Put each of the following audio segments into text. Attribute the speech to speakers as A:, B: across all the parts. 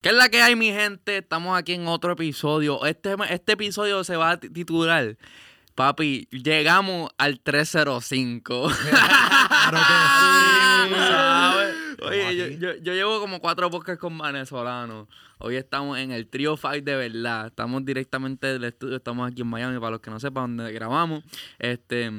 A: ¿Qué es la que hay, mi gente? Estamos aquí en otro episodio. Este, este episodio se va a titular. Papi, llegamos al 305. claro que sí. Oye, yo, yo, llevo como cuatro podcasts con venezolanos. Hoy estamos en el Trio 5 de verdad. Estamos directamente del estudio. Estamos aquí en Miami, para los que no sepan dónde grabamos. Este.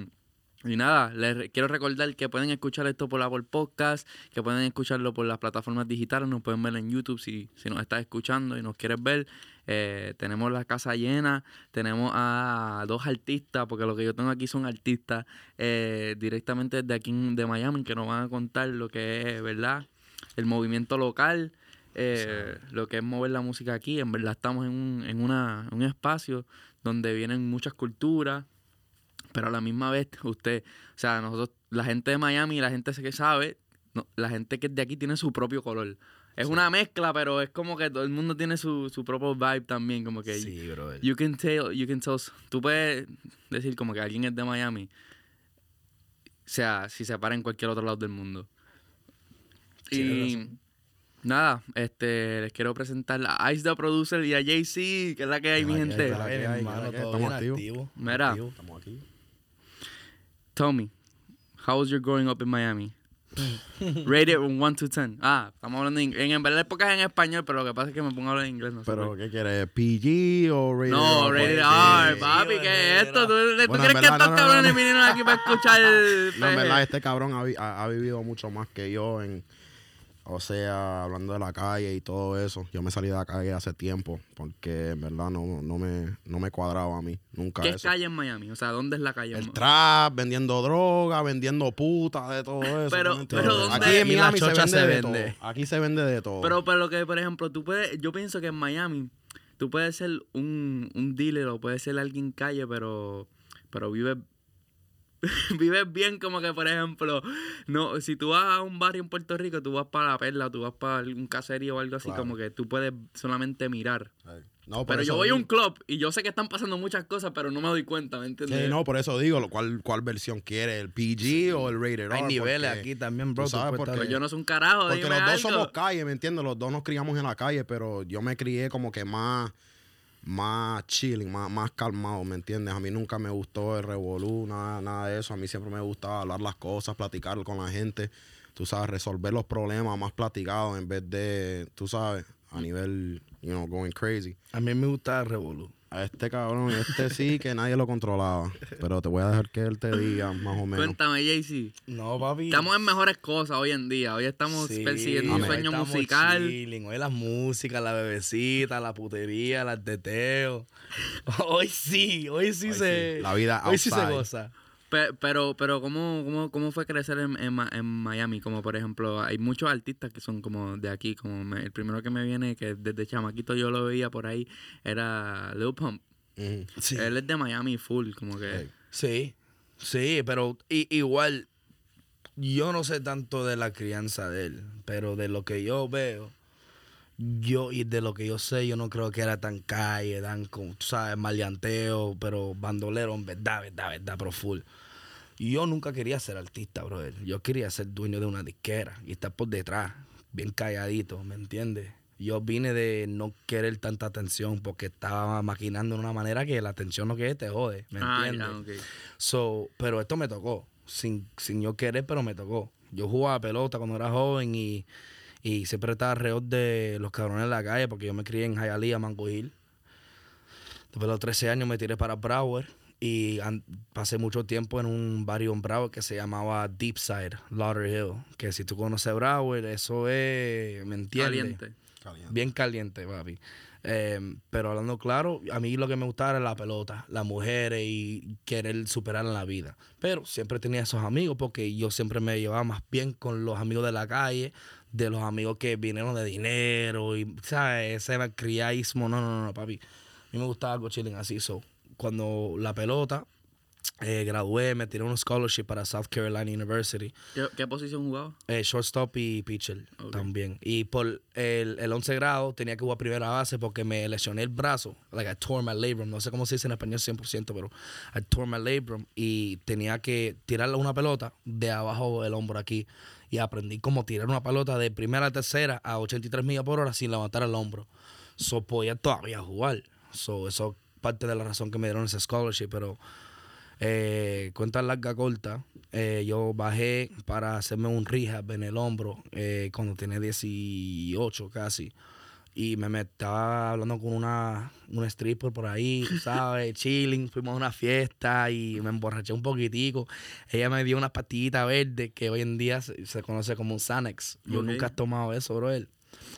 A: Y nada, les quiero recordar que pueden escuchar esto por Apple Podcast, que pueden escucharlo por las plataformas digitales, nos pueden ver en YouTube si, si nos estás escuchando y nos quieres ver. Eh, tenemos la casa llena, tenemos a dos artistas, porque lo que yo tengo aquí son artistas eh, directamente desde aquí de Miami, que nos van a contar lo que es, ¿verdad? El movimiento local, eh, lo que es mover la música aquí. En verdad estamos en un, en una, un espacio donde vienen muchas culturas pero a la misma vez, usted, o sea, nosotros, la gente de Miami, la gente que sabe, la gente que es de aquí tiene su propio color. Es una mezcla, pero es como que todo el mundo tiene su, su propio vibe también, como que
B: sí, bro.
A: You can tell, you can tell, tú puedes decir como que alguien es de Miami, o sea, si se para en cualquier otro lado del mundo. y nada, este, les quiero presentar a Ice the Producer y a JC, que es la que hay, mi gente.
B: Estamos activos.
A: Mira, estamos aquí. Tell me, how was your growing up in Miami? Rate it 1 to 10. Ah, estamos hablando en, en, en verdad es en español, pero lo que pasa es que me pongo a hablar en inglés. No
C: ¿Pero qué quieres? ¿PG o
A: rated no, R? No, rated R, papi, ¿qué es esto? ¿Tú, ¿tú crees que estos cabrones vinieron aquí para escuchar el...
C: No, en verdad, este cabrón ha, ha, vivido mucho más que yo en o sea, hablando de la calle y todo eso, yo me salí de la calle hace tiempo porque en verdad no, no, me, no me cuadraba a mí. Nunca
A: ¿Qué es calle en Miami? O sea, ¿dónde es la calle?
C: El trap, vendiendo droga, vendiendo puta, de todo eso.
A: pero, pero ¿dónde?
C: Aquí en Miami se vende, de todo. Aquí se vende de todo.
A: Pero, pero lo que, por ejemplo, tú puedes, yo pienso que en Miami tú puedes ser un, un dealer o puedes ser alguien calle, pero, pero vives vives bien como que, por ejemplo, no si tú vas a un barrio en Puerto Rico, tú vas para la perla, tú vas para un caserío o algo así, como que tú puedes solamente mirar. No, pero yo voy a un club y yo sé que están pasando muchas cosas, pero no me doy cuenta, ¿me entiendes?
C: Sí, no, por eso digo, ¿cuál, cuál versión quiere? ¿El PG o el Rated R?
B: Hay niveles aquí también, bro.
A: Sabes porque, yo no soy un carajo,
C: Porque los dos somos calle, ¿me entiendes? Los dos nos criamos en la calle, pero yo me crié como que más más chilling, más, más calmado, ¿me entiendes? A mí nunca me gustó el revolú, nada, nada de eso. A mí siempre me gustaba hablar las cosas, platicar con la gente, tú sabes, resolver los problemas más platicados en vez de, tú sabes, a nivel, you know, going crazy.
B: A mí me gustaba el revolú.
C: A este cabrón, este sí que nadie lo controlaba. Pero te voy a dejar que él te diga más o menos.
A: Cuéntame, Jaycee.
B: No, papi.
A: Estamos en mejores cosas hoy en día. Hoy estamos persiguiendo un sueño musical.
B: Hoy la música, la bebecita, la putería, el teteo. Hoy sí, hoy sí se.
C: La vida
B: Hoy sí se goza.
A: Pero, pero ¿cómo, cómo, cómo fue crecer en, en, Miami? Como por ejemplo, hay muchos artistas que son como de aquí, como el primero que me viene, que desde chamaquito yo lo veía por ahí, era Lil Pump. Él es de Miami full, como que...
B: Sí, sí, pero igual, yo no sé tanto de la crianza de él, pero de lo que yo veo, yo y de lo que yo sé, yo no creo que era tan calle, tan, tú sabes, maleanteo, pero bandolero, en verdad, verdad, verdad, pero full yo nunca quería ser artista, brother. Yo quería ser dueño de una disquera y estar por detrás, bien calladito, ¿me entiendes? Yo vine de no querer tanta atención porque estaba maquinando de una manera que la atención no que te jode, ¿me ah, entiendes? so, pero esto me tocó, sin, sin yo querer, pero me tocó. Yo jugaba pelota cuando era joven y, y siempre estaba alrededor de los cabrones de la calle porque yo me crié en Hialeah, Mango Hill. Después de los 13 años me tiré para Broward y pasé mucho tiempo en un barrio en Broward que se llamaba Deepside, Lauderhill. Que si tú conoces Broward, eso es, ¿me entiendes? Caliente. Bien caliente, papi. Em, pero hablando claro, a mí lo que me gustaba era la pelota, las mujeres y querer superar en la vida. Pero siempre tenía esos amigos porque yo siempre me llevaba más bien con los amigos de la calle, de los amigos que vinieron de dinero y, ¿sabes? Ese criadismo. No, no, no, papi. A mí me gustaba algo chilling así, so cuando la pelota, eh, gradué, me tiré un scholarship para South Carolina University.
A: ¿Qué, posición jugaba?
B: Eh, shortstop y pitcher también. Y por el, el 11 grado tenía que jugar primera base porque me lesioné el brazo. Like I tore my labrum. No sé cómo se dice en español 100%, pero I tore my labrum. Y tenía que tirarle una pelota de abajo del hombro aquí y aprendí cómo tirar una pelota de primera a tercera a 83 millas por hora sin levantar el hombro. So, podía todavía jugar. So, eso es parte de la razón que me dieron ese scholarship, pero eh, cuenta larga corta, eh, yo bajé para hacerme un rehab en el hombro eh, cuando tenía 18 casi. Y me, me estaba hablando con una, una stripper por ahí, ¿sabes? Chilling, fuimos a una fiesta y me emborraché un poquitico. Ella me dio unas pastillitas verdes que hoy en día se, se conoce como un Xanax. Yo nunca he tomado eso, bro.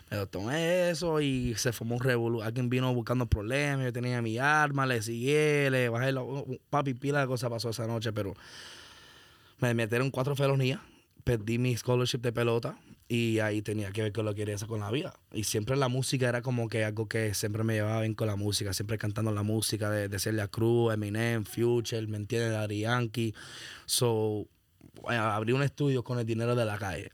B: Pero tomé eso y se formó un revolú. Alguien vino buscando problemas, yo tenía mi arma, le seguí, le bajé la... Papi, pila de cosas pasó esa noche, pero me metieron cuatro felonías, perdí mi scholarship de pelota y ahí tenía que ver con lo que quería hacer con la vida. Y siempre la música era como que algo que siempre me llevaba bien con la música, siempre cantando la música de, de Celia Cruz, Eminem, Future, ¿me entiendes? Daddy Yankee. So, eh, abrí un estudio con el dinero de la calle.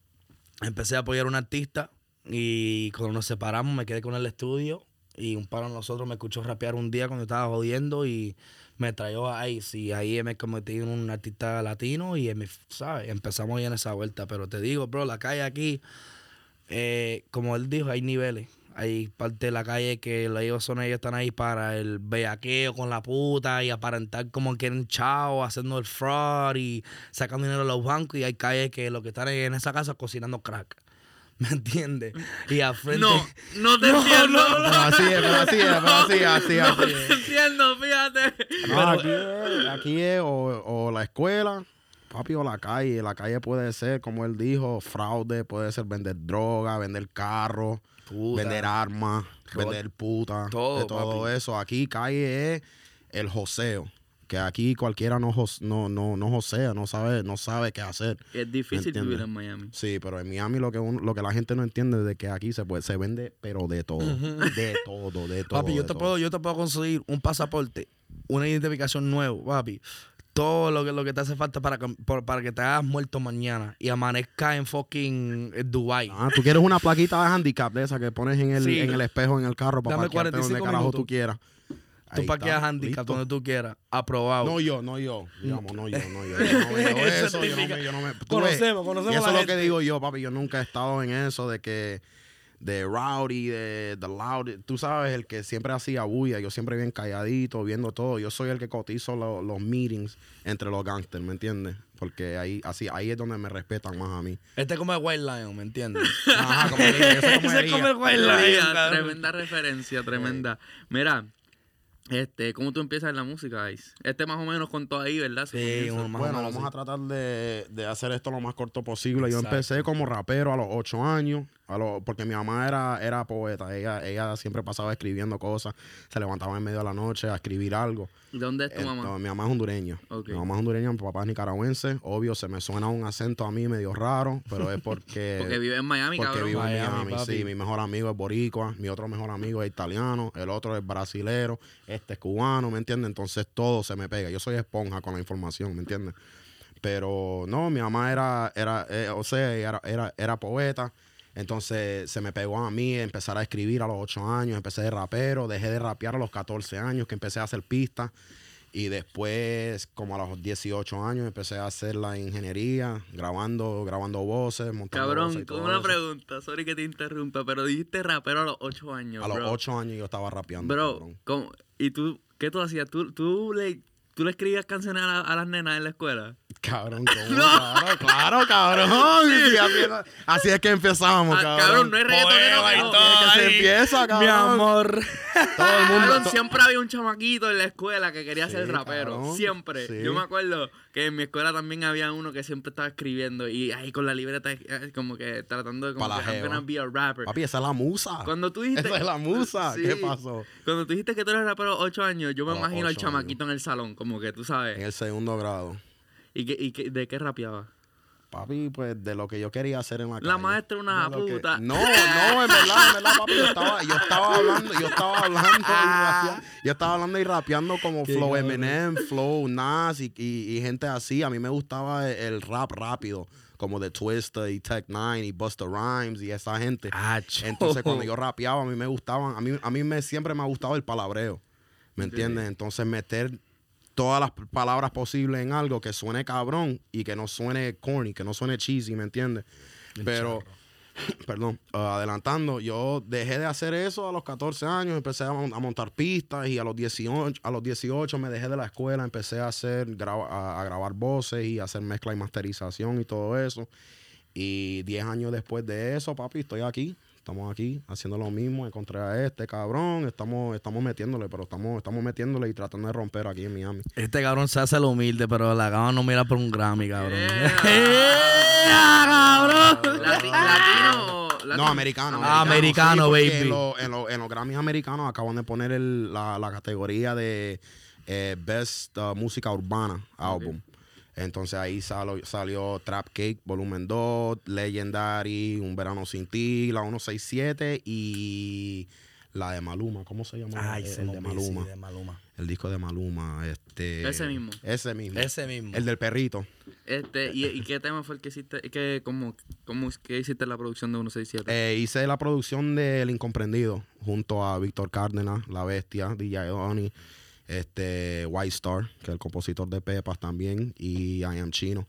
B: Empecé a apoyar a un artista y cuando nos separamos me quedé con el estudio y un par de nosotros me escuchó rapear un día cuando estaba jodiendo y me trajo a Ice y ahí me convertí en un artista latino y me- ¿sabes? empezamos ahí en esa vuelta. Pero te digo, bro, la calle aquí, eh, como él dijo, hay niveles. Hay parte de la calle que ellos son ellos están ahí para el bellaqueo con la puta y aparentar como quieren chao, haciendo el fraud y sacando dinero de los bancos. Y hay calles que lo que están en esa casa cocinando crack. ¿Me entiendes? Y al frente.
A: No, no te entiendo.
C: Pero así es, pero así es, pero así, así,
A: No
C: así.
A: te entiendo, fíjate.
C: No, aquí es, aquí es o, o la escuela, papi, o la calle. La calle puede ser, como él dijo, fraude, puede ser vender droga, vender carro,
B: Puta.
C: vender armas, vender puta,
B: Todo,
C: de todo
B: papi.
C: eso. Aquí calle es el joseo. Que aquí cualquiera no, no, no, no josea, no sabe, no sabe qué hacer.
A: Es difícil vivir en Miami.
C: Sí, pero en Miami lo que uno- lo que la gente no entiende es de que aquí se puede, se vende, pero de todo. De todo, de todo.
B: Papi, yo te,
C: todo.
B: puedo, yo te puedo conseguir un pasaporte, una identificación nueva, papi. Todo lo que, lo que te hace falta para, que- por- para que te hagas muerto mañana y amanezca en fucking eh, Dubai.
C: Ah, tú quieres una plaquita de handicap de esa que pones en el,
B: Sí.
C: en el espejo en el carro para
B: Dame
C: parquearte donde
B: 45
C: carajo
B: minutos.
C: tú quieras.
B: Tú
C: está,
B: handicap donde tú quieras. Aprobado.
C: No yo, no yo. Digamos, no yo, no yo. Yo no veo eso, yo no me... Yo no me
B: Conocemos, conocemos
C: y eso
B: la
C: es lo que digo yo, papi. Yo nunca he estado en eso de que... De rowdy, de, de loud. Tú sabes, el que siempre hacía bulla. Yo siempre bien calladito, viendo todo. Yo soy el que cotizo lo- los meetings entre los gangsters, ¿me entiendes? Porque ahí, así, ahí es donde me respetan más a mí.
B: Este es como el White Lion, ¿me entiendes?
C: Ajá, como cómo
B: Ese es
C: diría.
B: como el White Lion, cabrón.
A: tremenda referencia, tremenda. Mira, este, ¿cómo tú empiezas en la música, Ice? Este más o menos contó ahí, ¿verdad?
B: Sí, o
C: Bueno,
B: menos
C: vamos
B: así.
C: a tratar de, de hacer esto lo más corto posible. Yo empecé como rapero a los ocho años, a porque mi mamá era, era poeta. Ella, ella siempre pasaba escribiendo cosas, se levantaba en medio de la noche a escribir algo.
A: ¿Y ¿Dónde es tu
C: Entonces,
A: mamá?
C: mi mamá es hondureña. Mi mamá es hondureña, mi papá es nicaragüense. Obvio, se me suena un acento a mí medio raro, pero es porque...
A: Porque vive en Miami,
C: Porque
A: cabrón.
C: vivo en
B: Miami,
C: Miami,
B: papi.
C: sí. Mi mejor amigo es boricua, mi otro mejor amigo es italiano, el otro es brasilero, este es cubano, ¿me entiendes? Entonces todo se me pega. Yo soy esponja con la información, ¿me entiendes? Pero no, mi mamá era, era eh, o sea, era, era, era poeta. Entonces se me pegó a mí empezar a escribir a los 8 años, empecé de rapero, dejé de rapear a los 14 años, que empecé a hacer pistas. Y después, como a los 18 años, empecé a hacer la ingeniería, grabando, grabando voces, montando voces
A: Cabrón, con una
C: eso.
A: pregunta, sorry que te interrumpa, pero dijiste rapero a los 8 años,
C: A los
A: bro.
C: 8 años yo estaba rapeando.
A: Bro. ¿y tú qué tú hacías? ¿Tú, tú, le, tú le escribías canciones a, la- a las nenas en la escuela?
C: Cabrón, ¿cómo? Claro, claro, cabrón. Sí, así, es, que empezamos,
A: Ah,
C: cabrón.
A: cabrón, no es reggaetonero,
B: todo.
C: Que se empieza, cabrón.
B: Mi amor.
C: Todo el mundo.
A: Cabrón,
C: to-
A: siempre había un chamaquito en la escuela que quería
C: Sí,
A: ser rapero.
C: cabrón.
A: Siempre.
C: Sí.
A: Yo me acuerdo que en mi escuela también había uno que siempre estaba escribiendo y ahí con la libreta eh, como que tratando de como que I'm
C: jeva.
A: gonna be a rapper.
C: Papi, esa es la musa.
A: Cuando tú dijiste...
C: Esa es la musa. ¿Qué pasó?
A: Cuando tú dijiste que tú eres rapero a los 8 años, yo me
C: A los
A: imagino al chamaquito en el salón, como que tú
C: En
A: sabes.
C: el segundo grado.
A: ¿Y, qué, y qué- de qué rapeaba?
C: Papi, pues de lo que yo quería hacer en la
A: La
C: calle.
A: maestra una
C: que-
A: puta.
C: No, no, en verdad, en verdad, papi, yo estaba, yo estaba hablando, yo estaba hablando y rapea- yo estaba hablando y rapeando como
B: Qué
C: Flow. Eminem, Flow Nas y, y- y gente así. A mí me gustaba el, el rap rápido, como de Twista y Tech Nine y Busta Rhymes y esa gente.
B: Acho.
C: Entonces cuando yo rapeaba, a mí me gustaban, a mí, a mí me, siempre me ha gustado el palabreo. ¿Me entiendes? Entonces meter todas las palabras posibles en algo que suene cabrón y que no suene corny, que no suene cheesy, ¿me entiendes? Pero, perdón, uh, adelantando, yo dejé de hacer eso a los 14 años, empecé a, mon- a montar pistas y a los 18, a los 18 me dejé de la escuela, empecé a hacer a grabar voces y a hacer mezcla y masterización y todo eso. Y 10 años después de eso, papi, estoy aquí. Estamos aquí haciendo lo mismo. Encontré a este cabrón. Estamos, estamos metiéndole, pero estamos, estamos metiéndole y tratando de romper aquí en Miami.
B: Este cabrón se hace lo humilde, pero la gama no mira por un Grammy, cabrón.
A: ¡Ea!
B: cabrón!
A: Latino.
C: No, americano.
B: Ah, americano,
C: porque
B: baby.
C: En, lo- en lo- en los Grammys americanos acaban de poner el- la, la categoría de eh, Best uh, Música Urbana Album. Entonces ahí salo- salió Trap Cake Volumen 2, Legendary, Un Verano Sin Ti, la 167 y la de Maluma. ¿Cómo se llama?
B: Ay,
C: el,
B: se
C: el de Maluma.
B: de Maluma.
C: El disco de Maluma. Este,
A: Ese mismo.
C: Ese mismo.
B: Ese mismo.
C: El del perrito.
A: Este, ¿y, y qué tema fue el que hiciste? ¿Qué, cómo, cómo, ¿Qué hiciste la producción de 167?
C: Eh, hice la producción de El Incomprendido junto a Víctor Cárdenas, La Bestia, DJ Oni, este, White Star, que es el compositor de Pepas también, y I Am Chino.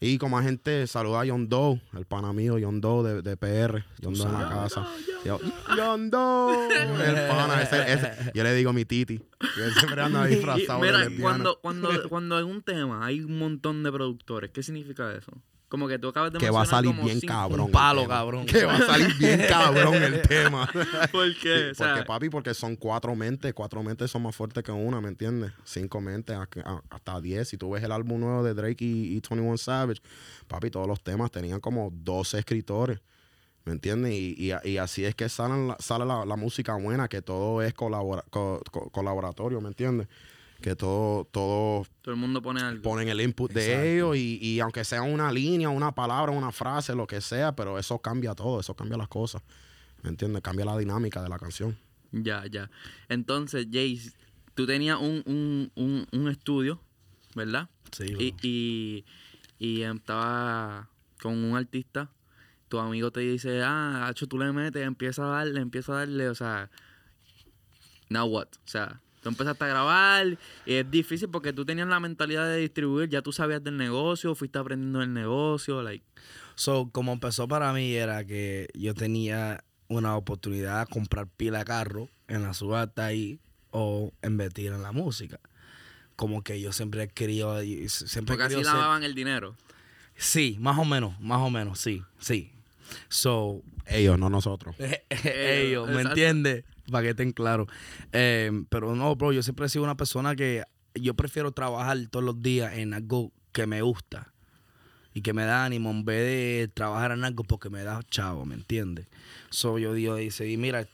C: Y como agente, saluda a John Doe, el pana mío, John Doe de, de PR, John Doe en la casa. Yo, John Doe, el pana, ese, ese- yo le digo mi titi, él siempre anda disfrazado
A: mira, cuando, cuando, cuando en un tema hay un montón de productores, ¿qué significa eso? Como que tú acabas de
C: Que va a salir bien cabrón.
B: Palo, cabrón.
C: Que va a salir bien cabrón el tema.
A: ¿Por qué? O sea,
C: porque papi, porque son cuatro mentes, cuatro mentes son más fuertes que una, ¿me entiendes? Cinco mentes, hasta diez. Si tú ves el álbum nuevo de Drake y, y 21 Savage, papi, todos los temas tenían como 12 escritores, ¿me entiendes? Y, y- y así es que salen sale la, la música buena, que todo es colabora- co- co- colaboratorio, ¿me entiendes? Que todo, todo
A: todo el mundo pone algo.
C: ponen el input de ellos y, y aunque sea una línea, una palabra, una frase, lo que sea, pero eso cambia todo, eso cambia las cosas, ¿me entiendes? Cambia la dinámica de la canción.
A: Ya, ya. Entonces, Jace, tú tenías un, un, un, un estudio, ¿verdad?
B: Sí,
A: y,
B: bro.
A: y, y estaba con un artista. Tu amigo te dice, ah, Hacho, tú le metes, empieza a darle, empieza a darle, o sea, now what? O sea, tú empezaste a grabar y es difícil porque tú tenías la mentalidad de distribuir, ya tú sabías del negocio, fuiste aprendiendo del negocio, like,
B: So, como empezó para mí era que yo tenía una oportunidad de comprar pila de carro en la subasta ahí o invertir en la música. Como que yo siempre he querido, y siempre
A: porque así lavaban el dinero.
B: Sí, más o menos, más o menos, sí, sí. So,
C: Ellos, no nosotros.
B: ellos, ¿me entiendes? Para que estén claros. Eh, pero no, bro, yo siempre he sido una persona que yo prefiero trabajar todos los días en algo que me gusta y que me da ánimo en vez de trabajar en algo porque me da chavo, ¿me entiendes? So, yo digo, decidí, mira,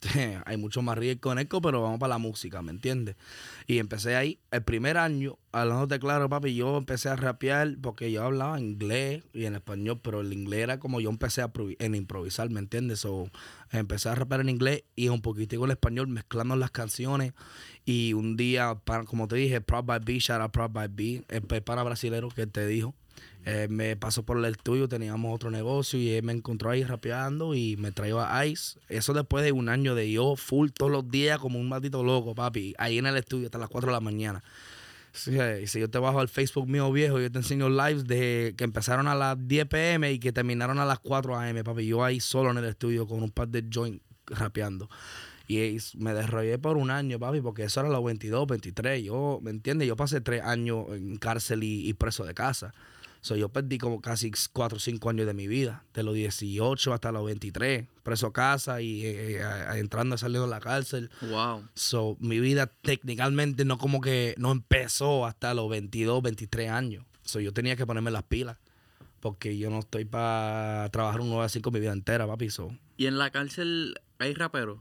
B: hay mucho más riesgo en esto, pero vamos para la música, ¿me entiendes? Y empecé ahí, el primer año, hablándote claro, papi, yo empecé a rapear porque yo hablaba inglés y en español, pero el inglés era como yo empecé a improvisar, ¿me entiendes? So, empecé a rapear en inglés y un poquitico en español, mezclando las canciones. Y un día, para- como te dije, Proud by B, shout out Proud by B, el para brasilero que te dijo. Eh, me pasó por el estudio, teníamos otro negocio y él me encontró ahí rapeando y me trajo a Ice. Eso después de un año de yo full todos los días como un matito loco, papi. Ahí en el estudio hasta las 4 de la mañana. Sí, y si yo te bajo al Facebook mío viejo, yo te enseño lives de que empezaron a las 10 pm y que terminaron a las 4 am, papi. Yo ahí solo en el estudio con un par de joints rapeando. Y me desarrollé por un año, papi, porque eso era los 22, 23. Yo, ¿me entiendes? Yo pasé tres años en cárcel y preso de casa. So, yo perdí como casi 4 o 5 años de mi vida, de los 18 hasta los 23, preso a casa y eh, a- a- entrando y saliendo de la cárcel.
A: Wow.
B: So, mi vida técnicamente no como que no empezó hasta los 22, 23 años. So, yo tenía que ponerme las pilas. Porque yo no estoy para trabajar un 9 a 5 mi vida entera, papi. So,
A: Y en la cárcel hay raperos.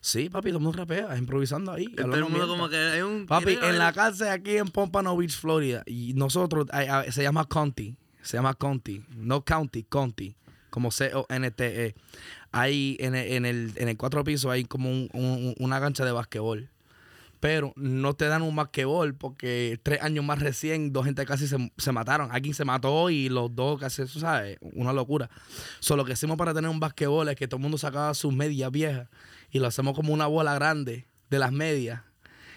B: Sí, papi, todo el mundo rapea, improvisando ahí.
A: Todo el mundo como que hay un...
B: Papi, en la cárcel aquí en Pompano Beach, Florida, y nosotros, ay, se llama Conti, se llama Conti, no County, Conti, como C-O-N-T-E. Ahí en el, en el, en el cuatro pisos hay como un- un- una cancha de basquetbol. Pero no te dan un basquetbol porque tres años más recién, dos gente casi se, se mataron. Alguien se mató y los dos casi, tú sabes, una locura. Solo lo que hicimos para tener un basquetbol es que todo el mundo sacaba sus medias viejas y lo hacemos como una bola grande de las medias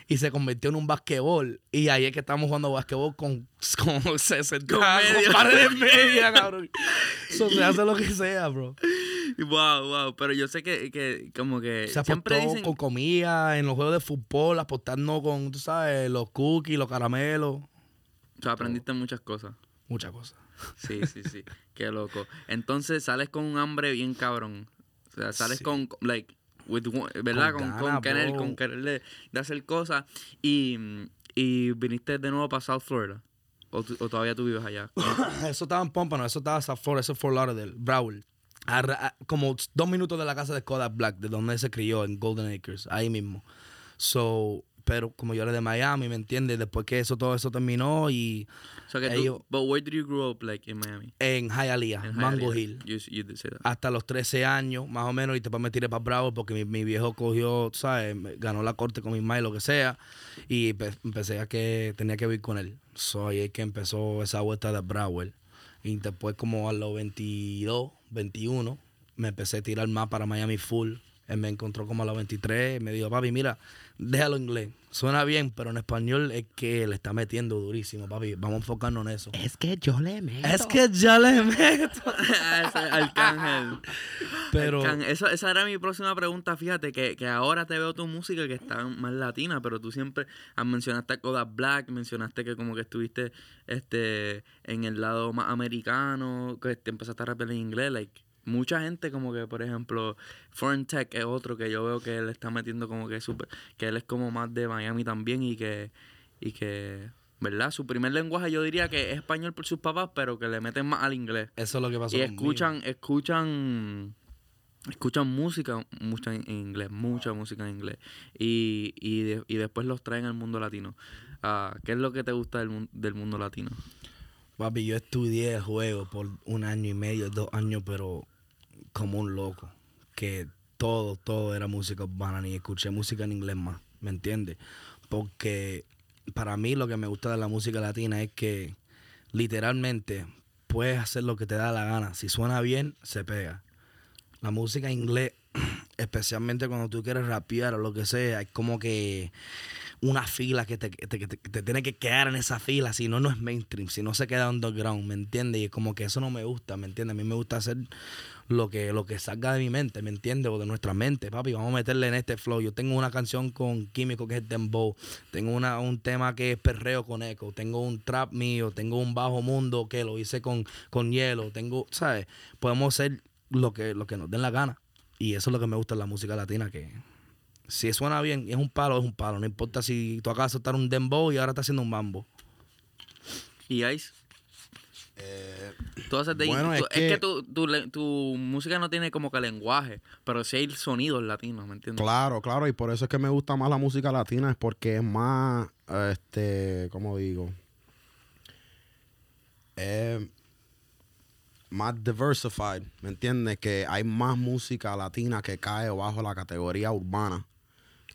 B: y se convirtió en un basquetbol. Y ahí es que estamos jugando basquetbol con, con 60
A: Con
B: paredes media, cabrón. Eso se hace lo que sea, bro.
A: Wow, wow. Pero yo sé que, que como que
B: Se
A: siempre
B: apostó
A: dicen.
B: con comida en los juegos de fútbol, apostando con, tú sabes, los cookies, los caramelos,
A: O sea, aprendiste muchas cosas.
B: muchas cosas.
A: Sí, sí, sí. Qué loco. Entonces sales con un hambre bien cabrón. O sea, sales
B: Sí.
A: con, like, with ¿verdad?
B: Con
A: Con, querer, con querer de, de hacer cosas. Y, y viniste de nuevo para South Florida. O, o todavía tú vives allá.
B: Eso estaba en Pompano, eso estaba en South Florida, eso es Fort Lauderdale, Broward. Arra- a- como dos minutos de la casa de Kodak Black, de donde se crió, en Golden Acres, ahí mismo. So, pero como yo era de Miami, ¿me entiendes? Después que eso, todo eso terminó y
A: So
B: Ellos-
A: but where did you grow up, like, in Miami?
B: en Hialeah, Mango? Hill.
A: You, you did say that.
B: Hasta los 13 años, más o menos, y después me tiré para Broward porque mi, mi viejo cogió, ¿sabes? Ganó la corte con mi madre, lo que sea. Y pe- empecé a que tenía que vivir con él. So, ahí es que empezó esa vuelta de Broward. Y después, como a los 22, 21, me empecé a tirar más para Miami full. Él me encontró como a los 23 y me dijo, papi, mira, déjalo en inglés. Suena bien, pero en español es que le está metiendo durísimo, papi. Vamos a enfocarnos en eso.
C: Es que yo le meto.
B: Es que ya le meto.
A: Arcángel.
B: Pero...
A: Arcángel. Eso, esa era mi próxima pregunta. Fíjate que, que ahora te veo tu música que está más latina, pero tú siempre ah, mencionaste a Kodak Black, mencionaste que como que estuviste este en el lado más americano, que te empezaste a rapear en inglés. Like, mucha gente como que, por ejemplo, Foreign Tech es otro que yo veo que él está metiendo como que súper, que él es como más de Miami también y que, y que, ¿verdad? Su primer lenguaje yo diría que es español por sus papás, pero que le meten más al inglés.
B: Eso es lo que pasó
A: Y
B: conmigo.
A: escuchan, escuchan, escuchan música, mucha en inglés, mucha música en inglés. Y, y, de- y después los traen al mundo latino. Ah, ¿Qué es lo que te gusta del, del mundo latino?
B: Papi, yo estudié juego por un año y medio, dos años, pero como un loco. Que todo, todo era música urbana, ni escuché música en inglés más, ¿me entiendes? Porque para mí lo que me gusta de la música latina es que literalmente puedes hacer lo que te da la gana. Si suena bien, se pega. La música en inglés, especialmente cuando tú quieres rapear o lo que sea, es como que una fila que te, te, te tiene que quedar en esa fila, si no, no es mainstream, si no se queda underground, ¿me entiendes? Y es como que eso no me gusta, ¿me entiendes? A mí me gusta hacer lo que, lo que salga de mi mente, ¿me entiendes? O de nuestra mente, papi, vamos a meterle en este flow. Yo tengo una canción con Químico que es Dembow, tengo una, un tema que es Perreo con Echo, tengo un trap mío, tengo un Bajo Mundo que lo hice con, con Hielo, tengo, ¿sabes? Podemos hacer lo que, lo que nos den la gana. Y eso es lo que me gusta en la música latina, que si suena bien es un palo, es un palo. No importa si tú acabas de un dembow y ahora estás haciendo un mambo.
A: ¿Y Ice? Tú haces de
C: bueno,
A: tú-
C: es
A: es que,
C: que-
A: tu, tu, tu música no tiene como que lenguaje, pero sí hay sonidos latinos, ¿me entiendes?
C: Claro, claro, y por eso es que me gusta más la música latina, es porque es más, este, ¿cómo digo? Es más diversified, ¿me entiendes? Que hay más música latina que cae bajo la categoría urbana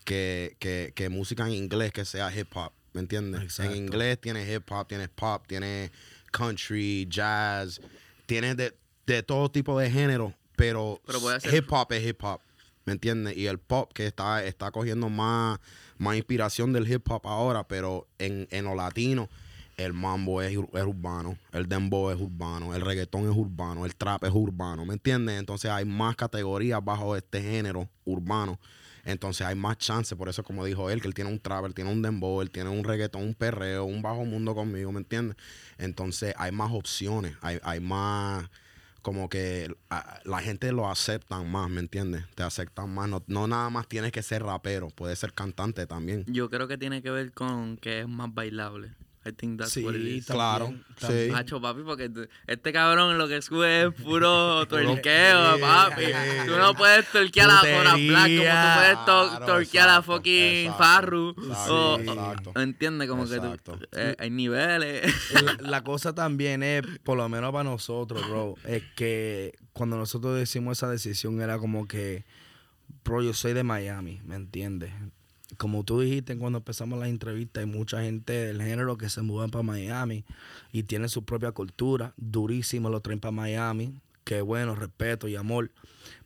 C: que, que, que música en inglés que sea hip hop, ¿me entiendes?
B: Exacto.
C: En inglés tienes hip hop, tienes pop, tienes country, jazz, tienes de, de todo tipo de género, pero, hip hop es hip hop, ¿me entiendes? Y el pop que está, está cogiendo más, más inspiración del hip hop ahora, pero en, en lo latino, el mambo es, es urbano, el dembow es urbano, el reggaetón es urbano, el trap es urbano, ¿me entiendes? Entonces hay más categorías bajo este género urbano. Entonces hay más chance, por eso como dijo él, que él tiene un trap, él tiene un dembow, él tiene un reggaetón, un perreo, un bajo mundo conmigo, ¿me entiendes? Entonces hay más opciones, hay, hay más, como que la gente lo aceptan más, ¿me entiendes? Te aceptan más, no, no nada más tienes que ser rapero, puedes ser cantante también.
A: Yo creo que tiene que ver con que es más bailable. I think that's
B: Sí,
A: what it is.
C: claro,
B: también,
C: sí.
A: Hacho, papi, porque este cabrón lo que sube es puro torqueo, papi. Tú no puedes torquear a Cora Black como tú puedes to-
C: Claro,
A: torquear a fucking
C: exacto,
A: Farru.
C: exacto,
A: o-
C: exacto.
A: o- ¿Entiendes? Como
C: Exacto.
A: que tú, eh, hay niveles.
B: La, la cosa también es, por lo menos para nosotros, bro, es que cuando nosotros decimos esa decisión era como que, bro, yo soy de Miami, ¿me entiendes? Como tú dijiste cuando empezamos la entrevista, hay mucha gente del género que se mudan para Miami y tienen su propia cultura, durísimo lo traen para Miami, que bueno, respeto y amor,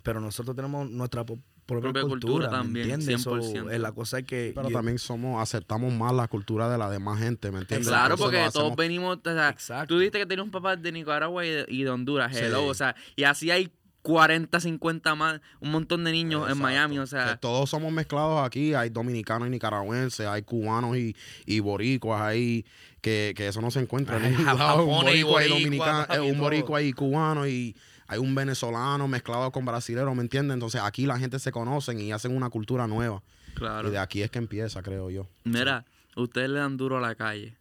B: pero nosotros tenemos nuestra propia,
A: Propia
B: cultura,
A: cultura
B: ¿me
A: también,
B: entiendes? So,
A: 100%.
B: eh, la cosa es que
C: Pero
B: yo-
C: también somos, aceptamos más la cultura de la demás gente, ¿me entiendes?
A: Claro,
C: Entonces
A: porque todos venimos. O sea,
B: Exacto.
A: tú dijiste que tienes un papá de Nicaragua y de, y de Honduras,
C: Sí.
A: hello, o sea, y así hay 40, 50 más, un montón de niños en. Miami, o
C: Que
A: sea.
C: todos somos mezclados aquí, hay dominicanos y nicaragüenses, hay cubanos y, y boricuas ahí, que, que eso no se encuentra en ningún lado. Un boricua y dominicano, eh, un boricua y cubano y hay un venezolano mezclado con brasilero, ¿me entiendes? Entonces aquí la gente se conocen y hacen una cultura nueva.
A: Claro.
C: Y de aquí es que empieza, creo yo.
A: Mira, ustedes le dan duro a la calle.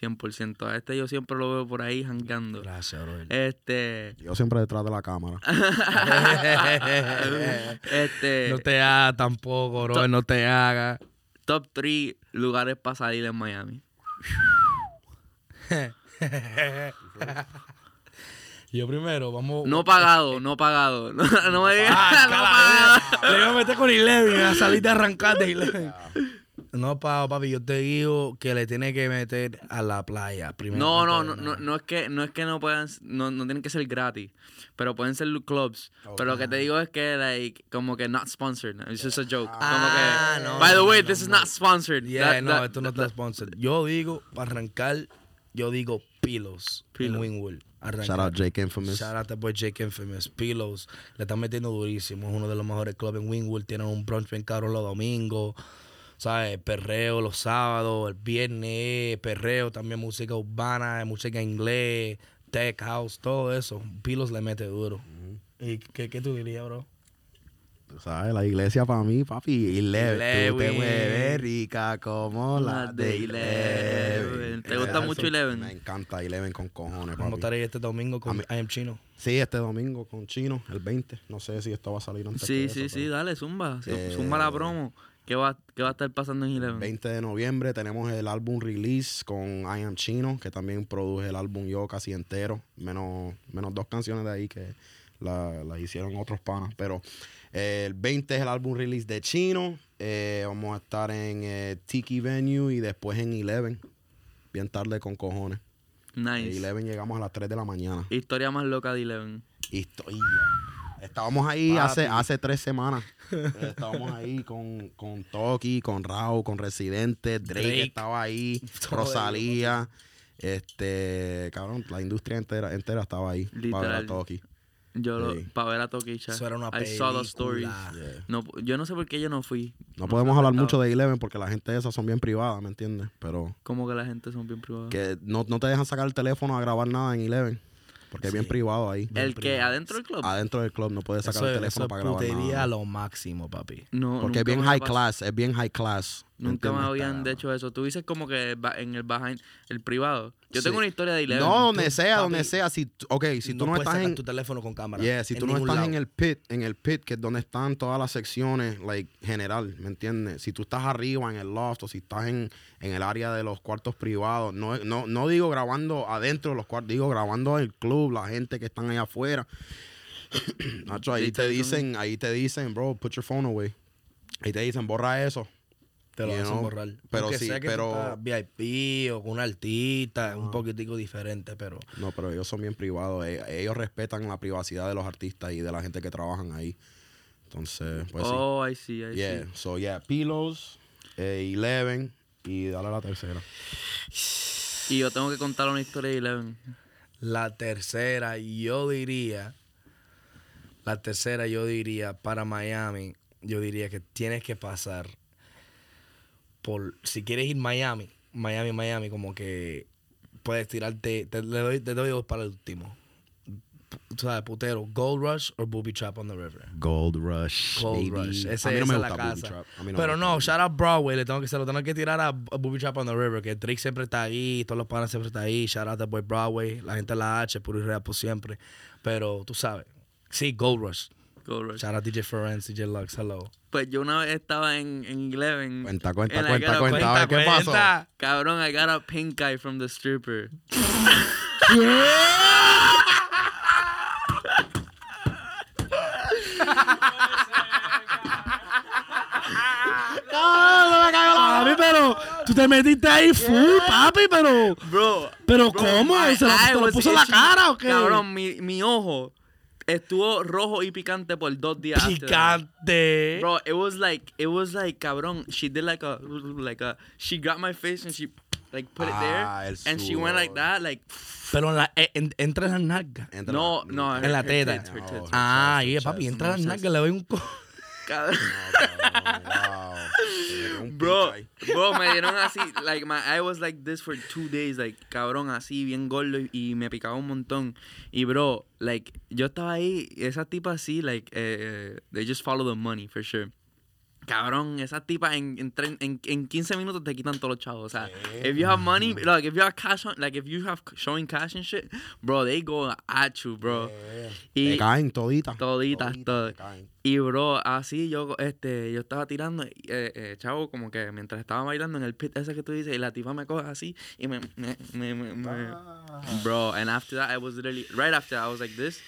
A: 100%. A este yo siempre lo veo por ahí jangueando.
B: Gracias, brother.
A: Este.
C: Yo siempre detrás de la cámara.
A: este.
B: no te hagas tampoco, bro. No te hagas.
A: Top 3 lugares para salir en Miami.
B: Yo primero, vamos.
A: No pagado, no pagado. No, no me digas.
B: Ah,
A: no pagado.
B: cala, Le iba a meter con Eleven a salir de arrancar de Eleven. No, pa- papi, yo te digo que le tiene que meter a la playa primero.
A: No, no, no, no, no es que no es que no puedan, no, no tienen que ser gratis, pero pueden ser clubs. Pero lo que te digo es que like como que not sponsored. It's just a joke.
B: Ah,
A: como que
B: no,
A: By the way,
B: no,
A: this is
B: no.
A: not sponsored.
B: Yeah,
A: That-
B: no,
A: that-
B: esto no está sponsored. Yo digo, para arrancar, yo digo Pillows
A: Pillow.
B: en Wingwood. Arrancar.
C: Shout out Jake Infamous.
B: Shout out boy Jake Infamous. Pillows. Le están metiendo durísimo. Es uno de los mejores clubes en Wingwood. Tienen un brunch bien caro los domingos. ¿Sabes? Perreo los sábados. El viernes, perreo. También música urbana, música inglés, tech house, todo eso. Pillows le mete duro. ¿Y qué, qué tú dirías, bro?
C: Tú sabes, la iglesia para mí, papi. Eleven. Tú te mueves rica como la de Eleven.
A: ¿Te gusta
C: Eso
A: mucho Eleven?
C: Me encanta Eleven con cojones, papi.
B: estar ahí este domingo con I Am Chino.
C: Sí, este domingo con Chino, el 20. No sé si esto va a salir antes
A: Sí,
C: que
A: sí,
C: eso,
A: sí,
C: pero
A: dale, zumba.
C: Eh,
A: Zumba la promo. ¿Qué va, qué va a estar pasando en
C: El
A: Eleven?
C: 20 de noviembre tenemos el álbum release con I Am Chino, que también produje el álbum yo casi entero, menos, menos dos canciones de ahí que la, la hicieron otros panas. Pero eh, el 20 es el álbum release de Chino. eh, vamos a estar en eh, Tiki Venue y después en Eleven, bien tarde con cojones. En
A: Nice.
C: Eleven llegamos a las 3 de la mañana.
A: Historia más loca de Eleven.
C: Historia. Estábamos ahí
B: Papi.
C: hace, hace tres semanas. Estábamos ahí con, con Toki, con Rao, con Residente, Drake,
B: Drake.
C: estaba ahí,
B: Todo
C: Rosalía. Este, cabrón, la industria entera, entera estaba ahí para ver a. Toki.
A: Yo lo,
C: Sí.
A: para ver a Toquicha.
B: Eso era una
A: I saw the. No, yo no sé por qué yo no fui.
C: No podemos hablar mucho de Eleven porque la gente de esas son bien privadas, ¿me entiendes? Pero
A: Como que la gente son bien privadas.
C: que no, no te dejan sacar el teléfono a grabar nada en Eleven. Porque es bien privado ahí.
A: El que adentro del club.
C: Adentro del club no puedes sacar
B: Eso,
C: el teléfono
B: eso
C: para grabar
B: putería
C: nada.
B: a lo máximo, papi.
A: No,
C: Porque es bien high class, es bien high class. ¿Me
A: Nunca me habían hecho eso. Tú dices como que en el behind, el privado. Yo
C: Sí.
A: tengo una historia de Eleven.
C: No, donde
B: Tú,
C: sea,
B: papi,
C: donde sea. Si, tú- ok, si tú no, estás en...
B: tu teléfono con cámara.
C: Yeah, si tú no estás
B: lado.
C: en el pit, en el pit, que es donde están todas las secciones, like, general, ¿me entiendes? Si tú estás arriba en el loft o si estás en, en el área de los cuartos privados, no, no, no digo grabando adentro de los cuartos, digo grabando el club, la gente que están allá afuera. Nacho, ahí te- dicen, ahí te dicen, bro, put your phone away. Ahí te dicen, borra eso.
B: Te lo hacen
C: know,
B: borrar.
C: pero
B: Aunque
C: sí,
B: sea que
C: pero-
B: VIP o con un artista, un poquitico diferente, pero...
C: No, pero ellos son bien privados. E- Ellos respetan la privacidad de los artistas y de la gente que trabajan ahí. Entonces, pues sí.
A: oh, I see, I
C: Yeah,
A: see.
C: so yeah, Pillows, eh, Eleven y dale a la tercera.
A: Y yo tengo que contar una historia de Eleven.
B: La tercera, yo diría... La tercera, yo diría, para Miami, yo diría que tienes que pasar por... Si quieres ir Miami, Miami, Miami, como que puedes tirarte... Te, le doy, te doy dos para el último. Tú sabes, putero, Gold Rush o Booby Trap on the River.
C: Gold Rush. Baby.
B: Rush. Ese,
C: a mí no
B: esa
C: me
B: es la
C: gusta Booby
B: casa.
C: Trap. A mí no
B: Pero
C: me
B: no, shout out Broadway. Le tengo que, se lo tengo que tirar a, a Booby Trap on the River. Que Drake siempre está ahí. Todos los panas siempre están ahí. Shout out the boy Broadway. La gente de la H, puro y real por siempre. Pero tú sabes. Sí, Gold Rush.
A: Gold Rush.
B: Shout out DJ Ferenc, DJ Lux. Hello.
A: Pues yo una vez estaba en, en Eleven.
C: Cuenta, cuenta,
A: and I
C: cuenta,
A: got a-
C: cuenta. A ver, ¿qué pasó?
B: cuenta.
A: Cabrón, I got a pink eye from the stripper.
B: Papi, pero tú te metiste ahí full, papi, pero.
A: Bro.
B: Pero
A: bro,
B: ¿cómo? ¿Se lo, te lo puso en la cara o qué?
A: Cabrón, mi, mi ojo estuvo rojo y picante por dos días.
B: Picante.
A: Bro, it was like, it was like, cabrón, she did like a, like a, she got my face and she, like, put it
C: Ah,
A: there.
C: el
A: And she went like that, like,
B: Pero en la, en- entra en las nalgas.
A: No,
C: la-
A: no.
B: En la
A: her
B: teta.
A: tits, her
C: No.
A: tits.
B: Ah, y papi, entra en las nalgas, le doy un co...
A: Cabrón.
C: Un
A: Bro, bro, me dieron así, like, my eye was like this for two days, like, cabrón, así, bien gordo, y, y me picaba un montón. Y, bro, like, yo estaba ahí, esa tipa así, like, eh, they just follow the money, for sure. Cabrón, esas tipas en, en, tre- en, en 15 minutos te quitan todos los chavos. O sea, if you have money, like, if you have cash on, like, if you have showing cash and shit, bro, they go at you, bro.
C: Te
A: Y,
C: caen toditas.
A: Toditas, todas.
C: te caen.
A: y bro, así yo este yo estaba tirando, eh, eh, chavo, como que mientras estaba bailando en el pit ese que tú dices, y la tipa me coge así y me, me, me, me- me- bro, and after that I was literally, right after I was like this,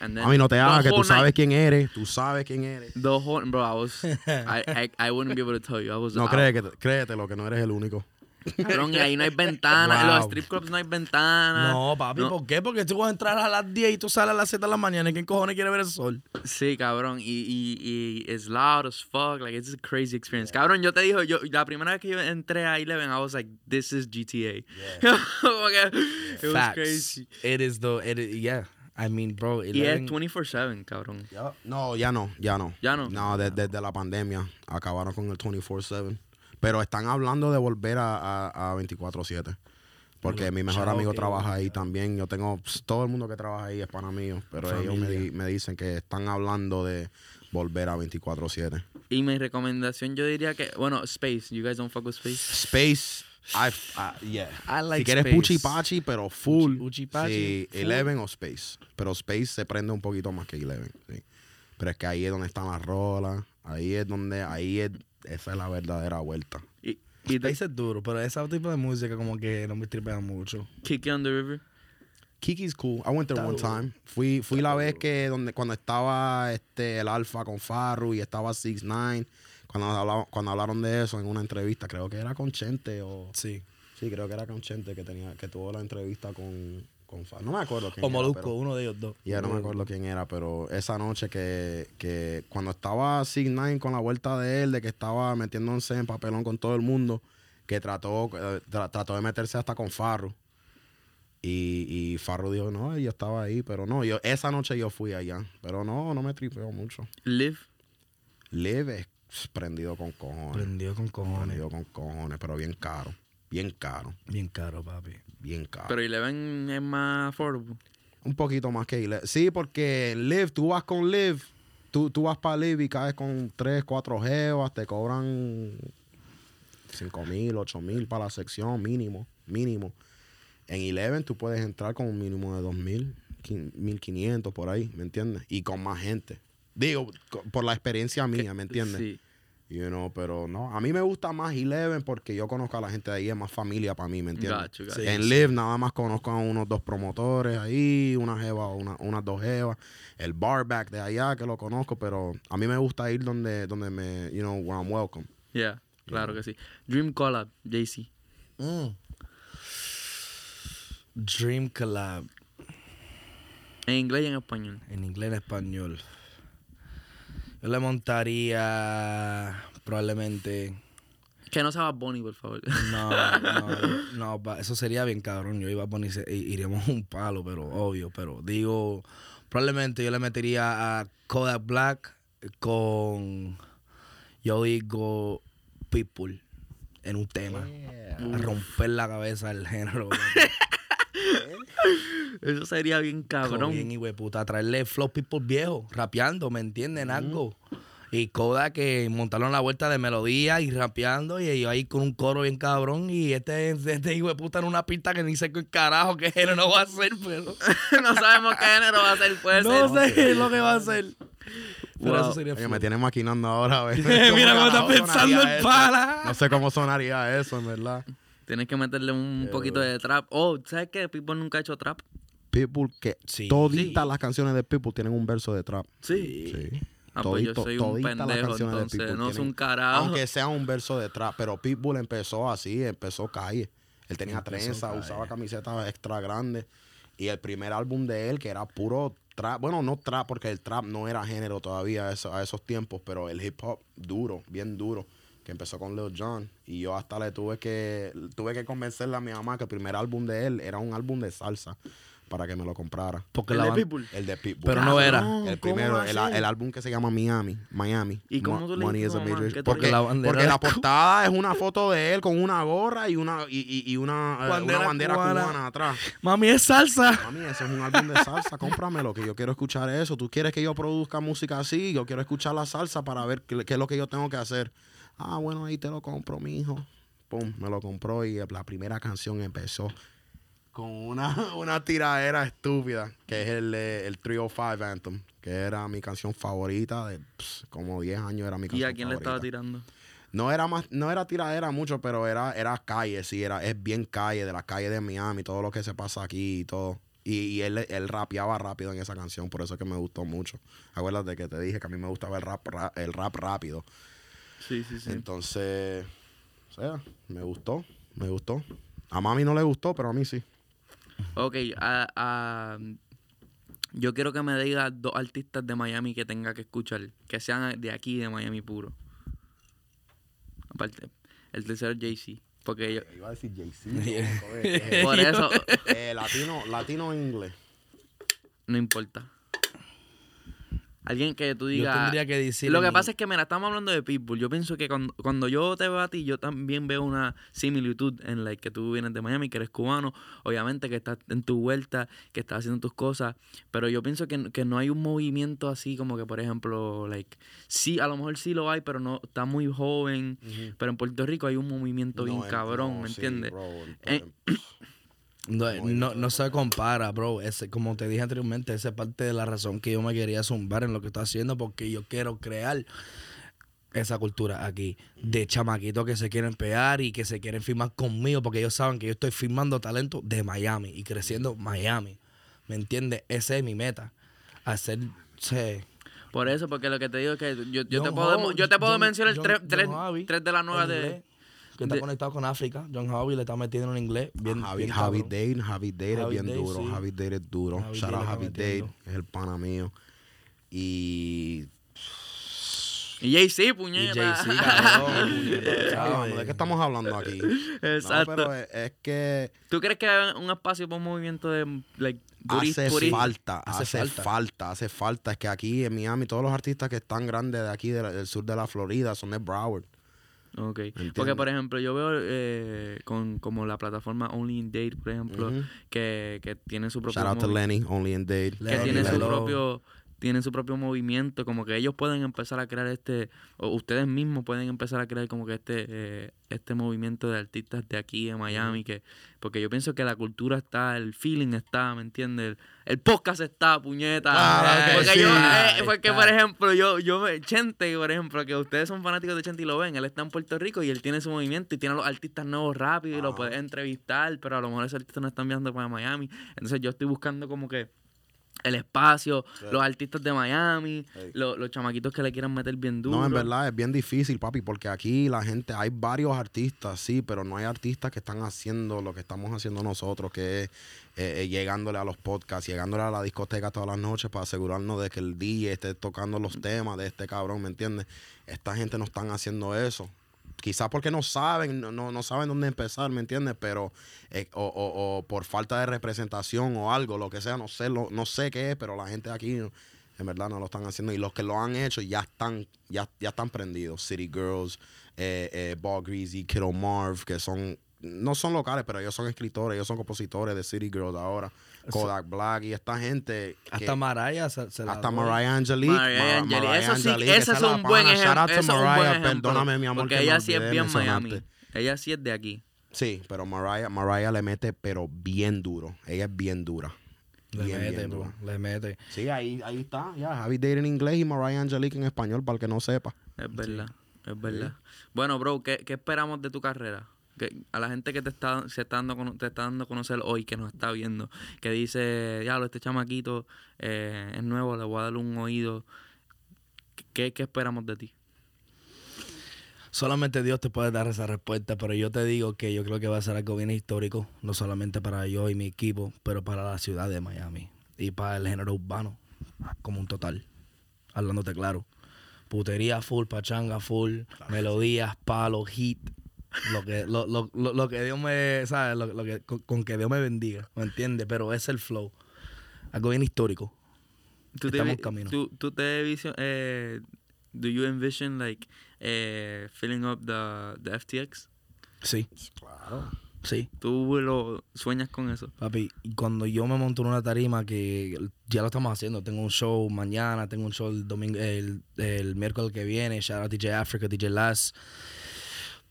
A: and then
C: A mí no te hagas que tú sabes
A: night-
C: quién eres. Tú sabes quién eres.
A: The whole, bro, I was, I, I, I wouldn't be able to tell you, I was,
C: No
A: I-
C: crees que créete lo que no eres el único.
A: cabrón, y ahí no hay ventana, en los
B: Wow.
A: strip clubs no hay ventana.
B: No, papi,
A: No.
B: ¿por qué? Porque tú vas a entrar a las 10 y tú sales a las 7 de la mañana. ¿Y quién cojones quiere ver el sol?
A: Sí, cabrón, y, y, y it's loud as fuck, like, it's a crazy experience. Cabrón, yo te digo, yo, la primera vez que yo entré a Eleven, I was like, this is GTA. Como que, it was
B: Facts.
A: crazy.
B: It is the, it is, yeah. I mean, bro.
A: Y es
B: 11
A: 24-7, cabrón.
C: No, ya no, ya no.
A: Ya no.
C: No, de- desde la pandemia acabaron con el 24-7. Pero están hablando de volver a, a, a 24-7. Porque
B: Bueno,
C: mi mejor
B: chao,
C: amigo
B: que
C: trabaja
B: bueno.
C: ahí también. Yo tengo, pues, todo el mundo que trabaja ahí es pana mío. Pero ellos me,
B: Familia.
C: di- me dicen que están hablando de volver a 24-7.
A: Y mi recomendación yo diría que, bueno, Space. You guys don't fuck with Space?
C: Space, I, I- yeah.
B: I like
C: si quieres
B: Space.
C: Puchi Pachi, pero full.
B: Puchi Pachi,
C: sí,
B: full.
C: Eleven o Space. Pero Space se prende un poquito más que Eleven. Sí. Pero es que ahí es donde están las rolas. Ahí es donde, ahí es, esa es la verdadera vuelta.
A: Y, y
B: duro, pero ese tipo de música como que no me tripea mucho.
A: Kick It on the River.
C: Kiki's cool. I went there
B: Está
C: one
B: duro.
C: time. Fui, fui la vez que donde cuando estaba este el Alfa con Farru y estaba 6 9 cuando hablaron, cuando hablaron de eso en una entrevista, creo que era con Chente o
B: Sí.
C: sí, creo que era con Chente que tenía que tuvo la entrevista con con. No me acuerdo quién
B: O
C: era,
B: Molusco,
C: pero-
B: uno de ellos dos.
C: Ya no me acuerdo quién era, pero esa noche que, que cuando estaba Sig Nine con la vuelta de él, de que estaba metiéndose en papelón con todo el mundo, que trató, eh, tra- trató de meterse hasta con Farro. Y, y Farro dijo, no, yo estaba ahí, pero no, yo esa noche yo fui allá. Pero no, no me tripeó mucho.
A: Live.
C: Live es prendido con cojones.
B: Prendido con cojones.
C: Prendido con cojones, pero bien caro. Bien caro.
B: Bien caro, papi.
C: Bien caro.
A: Pero Eleven es más affordable.
C: Un poquito más que Live. Sí, porque en Live, tú vas con Live, tú, tú vas para Live y caes con 3, 4 geos, te cobran 5 mil, 8 mil para la sección, mínimo, mínimo. En Eleven tú puedes entrar con un mínimo de 2 mil, 1500 por ahí, ¿me entiendes? Y con más gente. Digo, por la experiencia mía, ¿me entiendes?
A: Sí.
C: You know, pero no, a mí me gusta más Eleven porque yo conozco a la gente de ahí, es más familia para mí, ¿me entiendes? En
B: Sí,
C: Live nada más conozco a unos dos promotores ahí, una jeva o una, unas dos jevas, el barback de allá que lo conozco, pero a mí me gusta ir donde, donde me, you know, where I'm welcome.
A: Yeah, claro que sí. Dream Collab, JC.
B: Mm. Dream Collab.
A: En inglés y en español.
B: En inglés y en español. Yo le montaría probablemente.
A: Que no sea Bad Bunny, por favor.
B: No, no, no, eso sería bien cabrón. Yo iba a poner, iríamos un palo, pero obvio. Pero digo, probablemente yo le metería a Kodak Black con, yo digo, People en un tema. A romper la cabeza del género.
A: Eso sería bien
B: Cabrón. Bien, puta, traerle flow people viejo, rapeando, ¿me entienden? Algo. Y Koda que montaron la vuelta de melodía y rapeando y yo ahí con un coro bien cabrón y este, este hijo de puta en una pista que ni sé qué carajo qué género no va a hacer, pero
A: no sabemos qué género va a ser. Puede
B: no
A: ser.
B: sé lo que va a hacer. Pero
A: Wow.
B: eso sería
C: Oye, me tiene maquinando ahora, a ver.
B: Mira cómo está pensando el
C: eso.
B: pala.
C: No sé cómo sonaría eso, en verdad.
A: Tienes que meterle un poquito de trap. Oh, ¿sabes qué? People nunca ha hecho trap.
C: Pitbull, que
B: Sí.
C: toditas
A: Sí.
C: las canciones de Pitbull tienen un verso de trap.
A: Sí.
C: Sí.
A: Ah, pues yo
C: Todito-
A: soy un
C: toditas las
A: pendejo,
C: canciones de
A: entonces.
C: Pitbull
A: No es un carajo.
C: Aunque sea un verso de trap, pero Pitbull empezó así, empezó calle. Él tenía
B: Empezó
C: trenza,
B: calle.
C: usaba camisetas extra grandes. Y el primer álbum de él, que era puro trap, bueno, no trap porque el trap no era género todavía a esos tiempos, pero el hip hop duro, bien duro, que empezó con Lil Jon y yo hasta le tuve que tuve que convencerle a mi mamá que el primer álbum de él era un álbum de salsa para que me lo comprara.
B: Porque
A: ¿El
B: la
A: de Pitbull?
C: El de Pitbull.
B: Pero no era.
C: El
A: ¿cómo
C: primero, el, álbum que se llama Miami, Miami.
A: ¿Y cómo
C: Mo-
A: tú le
C: Money is a major- Porque,
B: La bandera
C: porque
B: de
C: la
B: Cuba.
C: portada es una foto de él con una gorra y una y, y- y una, eh,
B: Bandera
C: una bandera
B: cubana.
C: cubana atrás.
B: Mami, es salsa.
C: Mami, ese es un álbum de salsa, cómpramelo, que yo quiero escuchar eso. Tú quieres que yo produzca música así, yo quiero escuchar la salsa para ver qué, qué es lo que yo tengo que hacer. Ah, bueno, ahí te lo compro, mijo. Pum, me lo compró y la primera canción empezó con una, una tiradera estúpida, que es el, eh, el 305 Anthem, que era mi canción favorita de pss, como 10 años era mi
A: ¿Y
C: canción
A: a quién le estaba tirando?
C: No era más, no era tiradera mucho, pero era, era calle, sí, era, es bien calle, de la calle de Miami, todo lo que se pasa aquí y todo. Y, y él, él rapeaba rápido en esa canción, por eso es que me gustó mucho. Acuérdate que te dije que a mí me gustaba el rap, ra- el rap rápido.
A: Sí, sí, sí.
C: Entonces, o sea, me gustó, me gustó. A mami no le gustó, pero a mí sí.
A: Ok, a- a- yo quiero que me digas dos artistas de Miami que tenga que escuchar, que sean de aquí, de Miami puro. Aparte, el tercero es Jay-Z. Porque yo,
C: Iba a decir Jay-Z.
A: por eso,
C: Eh, latino, latino inglés.
A: no importa. Alguien que tú
B: Yo
A: digas.
B: tendría que decir.
A: Lo que pasa es que, mira, estamos hablando de Pitbull. Yo pienso que cuando, cuando yo te veo a ti, yo también veo una similitud en la que tú vienes de Miami, que eres cubano, obviamente que estás en tu vuelta, que estás haciendo tus cosas, pero yo pienso que, que no hay un movimiento así como que, por ejemplo, like, sí, a lo mejor sí lo hay, pero no está muy joven, pero en Puerto Rico hay un movimiento bien cabrón,
C: no,
A: ¿me
C: sí,
A: entiendes?
C: bro,
A: Eh,
B: No, no, no se compara, bro. Ese, como te dije anteriormente, esa es parte de la razón que yo me quería zumbar en lo que estoy haciendo, porque yo quiero crear esa cultura aquí de chamaquitos que se quieren pegar y que se quieren firmar conmigo, porque ellos saben que yo estoy firmando talento de Miami y creciendo Miami. ¿Me entiendes? Esa es mi meta. Hacer. sí.
A: Por eso, porque lo que te digo es que yo, yo te puedo, yo te puedo
B: John-
A: mencionar
B: John-
A: tres,
B: John
A: tres,
B: Javi,
A: tres de las nuevas de...
B: Que está
A: de-
B: conectado con África. John Javi le está metiendo en inglés. Bien,
C: Javi,
B: bien
C: Javi. Dade, Javi Dade es bien duro.
B: sí.
C: Javi Dade es duro.
B: Javi
C: Shout
B: Dade
C: out
B: le está
C: Javi Dade,
B: metiendo.
C: es el pana mío. Y.
A: Y Jay-Z,
B: Y
A: puñeta.
B: Jay-Z, cabrón.
C: ¿De qué estamos hablando aquí?
A: Exacto.
C: No, pero es, es que
A: ¿Tú crees que hay un espacio para un movimiento de like,
C: hace falta,
B: Hace
C: hace,
B: falta.
C: falta. hace falta. Es que aquí en Miami todos los artistas que están grandes de aquí, de la- del sur de la Florida, son de Broward.
A: Ok. Porque, por ejemplo, yo veo eh, con como la plataforma Only in Date, por ejemplo, que, que tiene su propio
C: Shout out to Lenny, Only in Dade.
A: que
B: Lenny,
A: tiene su propio tienen su propio movimiento, como que ellos pueden empezar a crear este, o ustedes mismos pueden empezar a crear como que este, eh, este movimiento de artistas de aquí, de Miami, que, porque yo pienso que la cultura está, el feeling está, ¿me entiendes? El, el podcast está, puñeta.
C: Que
A: porque
C: sí.
A: yo, eh,
B: Ahí
A: porque por ejemplo, yo, yo me- Chente, por ejemplo, que ustedes son fanáticos de Chente y lo ven, él está en Puerto Rico y él tiene su movimiento y tiene a los artistas nuevos rápido y lo
C: Ajá.
A: puedes entrevistar, pero a lo mejor esos artistas no están viendo para Miami. Entonces yo estoy buscando como que el espacio,
C: Sí.
A: los artistas de Miami,
C: Sí.
A: lo- los chamaquitos que le quieran meter bien duro.
C: No, en verdad es bien difícil, papi, porque aquí la gente, hay varios artistas, sí, pero no hay artistas que están haciendo lo que estamos haciendo nosotros, que es eh, eh, llegándole a los podcasts, llegándole a la discoteca todas las noches para asegurarnos de que el DJ esté tocando los temas de este cabrón, ¿me entiendes? Esta gente no están haciendo eso. Quizás porque no saben, no, no, saben dónde empezar, ¿me entiendes? Pero, eh, o, o- o por falta de representación o algo, lo que sea, no sé, lo, no sé qué es, pero la gente aquí en verdad no lo están haciendo. Y los que lo han hecho ya están, ya, ya están prendidos. City Girls, eh, eh, Ball Greasy, Kiddo Marv, que son, no son locales, pero ellos son escritores, ellos son compositores de City Girls ahora. Kodak Black y esta gente. que-
B: Hasta Mariah se, se la
C: hasta
B: doy.
C: Mariah Angelique.
A: Mariah
C: Ma-
A: Angelique.
C: Mariah
A: Eso sí,
C: Angelique, esa
A: es un buen
C: pana. Shout out
A: ejemplo.
C: to
A: Eso es un
C: Mariah,
A: buen ejemplo.
C: Perdóname, mi amor.
A: Porque
C: que
A: ella sí es bien. Miami. Ella sí es de aquí.
C: Sí, pero Mariah, Mariah le mete, pero bien duro. Ella es bien dura.
B: Le
C: Bien,
B: mete,
C: bien
B: bro.
C: dura.
B: Le mete.
C: Sí, ahí, ahí está. Ya, Javi Dade en inglés y Mariah Angelique en español, para el que no sepa.
A: Es verdad, es verdad. Bueno, bro, ¿qué, qué esperamos de tu carrera? Que a la gente que te está, se está dando, te está dando a conocer hoy, que nos está viendo, que dice, diablo, este chamaquito eh, es nuevo, le voy a dar un oído. ¿Qué, qué esperamos de ti?
B: Solamente Dios te puede dar esa respuesta, pero yo te digo que yo creo que va a ser algo bien histórico, no solamente para yo y mi equipo, pero para la ciudad de Miami y para el género urbano como un total. Hablándote claro. Putería full, pachanga full, melodías, palos, hit. Lo que, lo, lo, lo, lo que Dios me, ¿sabes? Lo, lo que, con, con que Dios me bendiga, ¿me entiendes? Pero es el flow. Algo bien histórico.
A: ¿Tú te,
B: Estamos en camino.
A: tú, tú te vision, eh, do you envision like eh, filling up the, the FTX?
B: Sí,
C: Claro.
B: sí.
A: ¿Tú lo sueñas con eso?
B: Papi, y cuando yo me monto en una tarima que ya lo estamos haciendo, tengo un show mañana, tengo un show el domingo, el, el miércoles que viene, shout out DJ Africa, DJ Last.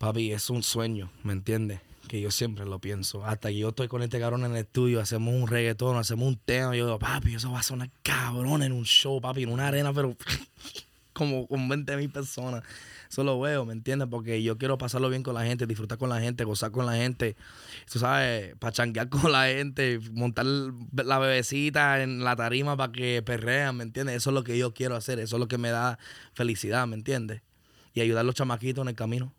B: Papi, es un sueño, ¿me entiendes? Que yo siempre lo pienso. Hasta que yo estoy con este cabrón en el estudio, hacemos un reggaetón, hacemos un tema, yo digo, papi, eso va a sonar cabrón en un show, papi, en una arena, pero como con 20 mil personas. Eso lo veo, ¿me entiendes? Porque yo quiero pasarlo bien con la gente, disfrutar con la gente, gozar con la gente. Tú sabes, pachanguear con la gente, montar la bebecita en la tarima para que perrean, ¿me entiendes? Eso es lo que yo quiero hacer, eso es lo que me da felicidad, ¿me entiendes? Y ayudar a los chamaquitos en el camino,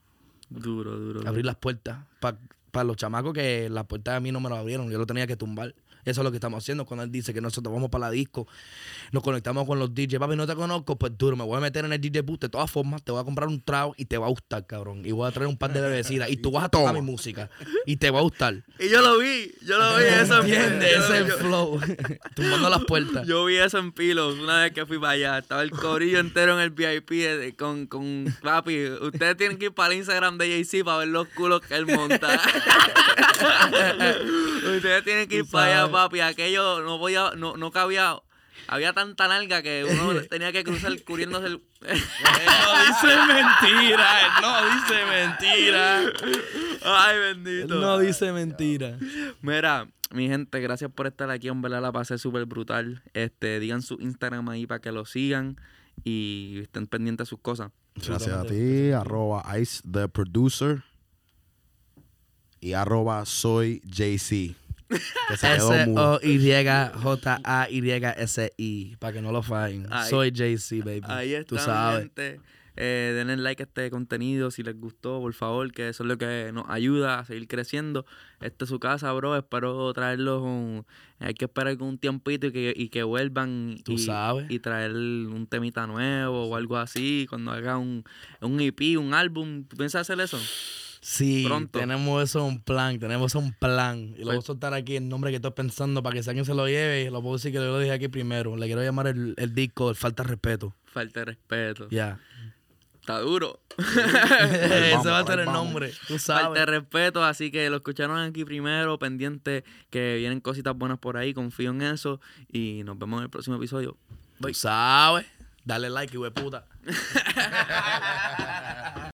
A: Duro, duro.
B: abrir las puertas. Para los chamacos que las puertas a mí no me lo abrieron, yo lo tenía que tumbar. Eso es lo que estamos haciendo cuando él dice que nosotros vamos para la disco, nos conectamos con los DJs. Papi, no te conozco, pues duro, me voy a meter en el DJ booth. De todas formas, te voy a comprar un trago y te va a gustar, cabrón. Y voy a traer un par de bebecitas y tú vas a tocar mi música y te va a gustar.
A: Y yo lo vi, yo lo vi eso en
B: ¿Entiendes?
A: yo-
B: Ese es el flow. Tumbando las puertas.
A: Yo vi eso en Pilos una vez que fui para allá. Estaba el corillo entero en el VIP de- con, con papi. Ustedes tienen que ir para el Instagram de Jay-Z para ver los culos que él monta. Ustedes tienen que ir para allá. Papi. Aquello no podía, no, no cabía. Había tanta nalga que uno tenía que cruzar cubriéndose el.
B: no dice mentira, él no dice mentira.
A: Ay,
B: Él
A: bendito.
B: no dice mentira.
A: Mira, mi gente, gracias por estar aquí. En verdad la pasé súper brutal. Este, digan su Instagram ahí para que lo sigan y estén pendientes de sus cosas.
C: Gracias a ti, arroba Ice the Producer y arroba soy JC.
B: S-O-Y-J-A-Y-S-I. Para que no lo fallen.
A: Ahí.
B: Soy JC, baby.
A: Ahí está,
B: Tú sabes.
A: gente. Eh, denle like a este contenido si les gustó, por favor, que eso es lo que nos ayuda a seguir creciendo. Esta es su casa, bro. Espero traerlos. un- hay que esperar un tiempito y que, y que vuelvan
B: Tú
A: y,
B: sabes.
A: y traer un temita nuevo o algo así. Cuando haga un, un EP, un álbum. ¿Tú piensas hacer eso?
B: Sí,
A: Pronto.
B: tenemos eso un plan, tenemos eso un plan. Y lo voy a
A: Pues-
B: soltar aquí el nombre que estoy pensando para que si alguien se lo lleve. Lo puedo decir que yo lo dije aquí primero. Le quiero llamar el, el disco el Falta de Respeto.
A: Falta de respeto.
B: Ya.
A: Está duro.
B: Ese va a ser el nombre. Tú
A: Falta de respeto, así que lo escucharon aquí primero, pendiente que vienen cositas buenas por ahí, confío en eso y nos vemos en el próximo episodio.
B: Tú sabes. Dale like, de puta.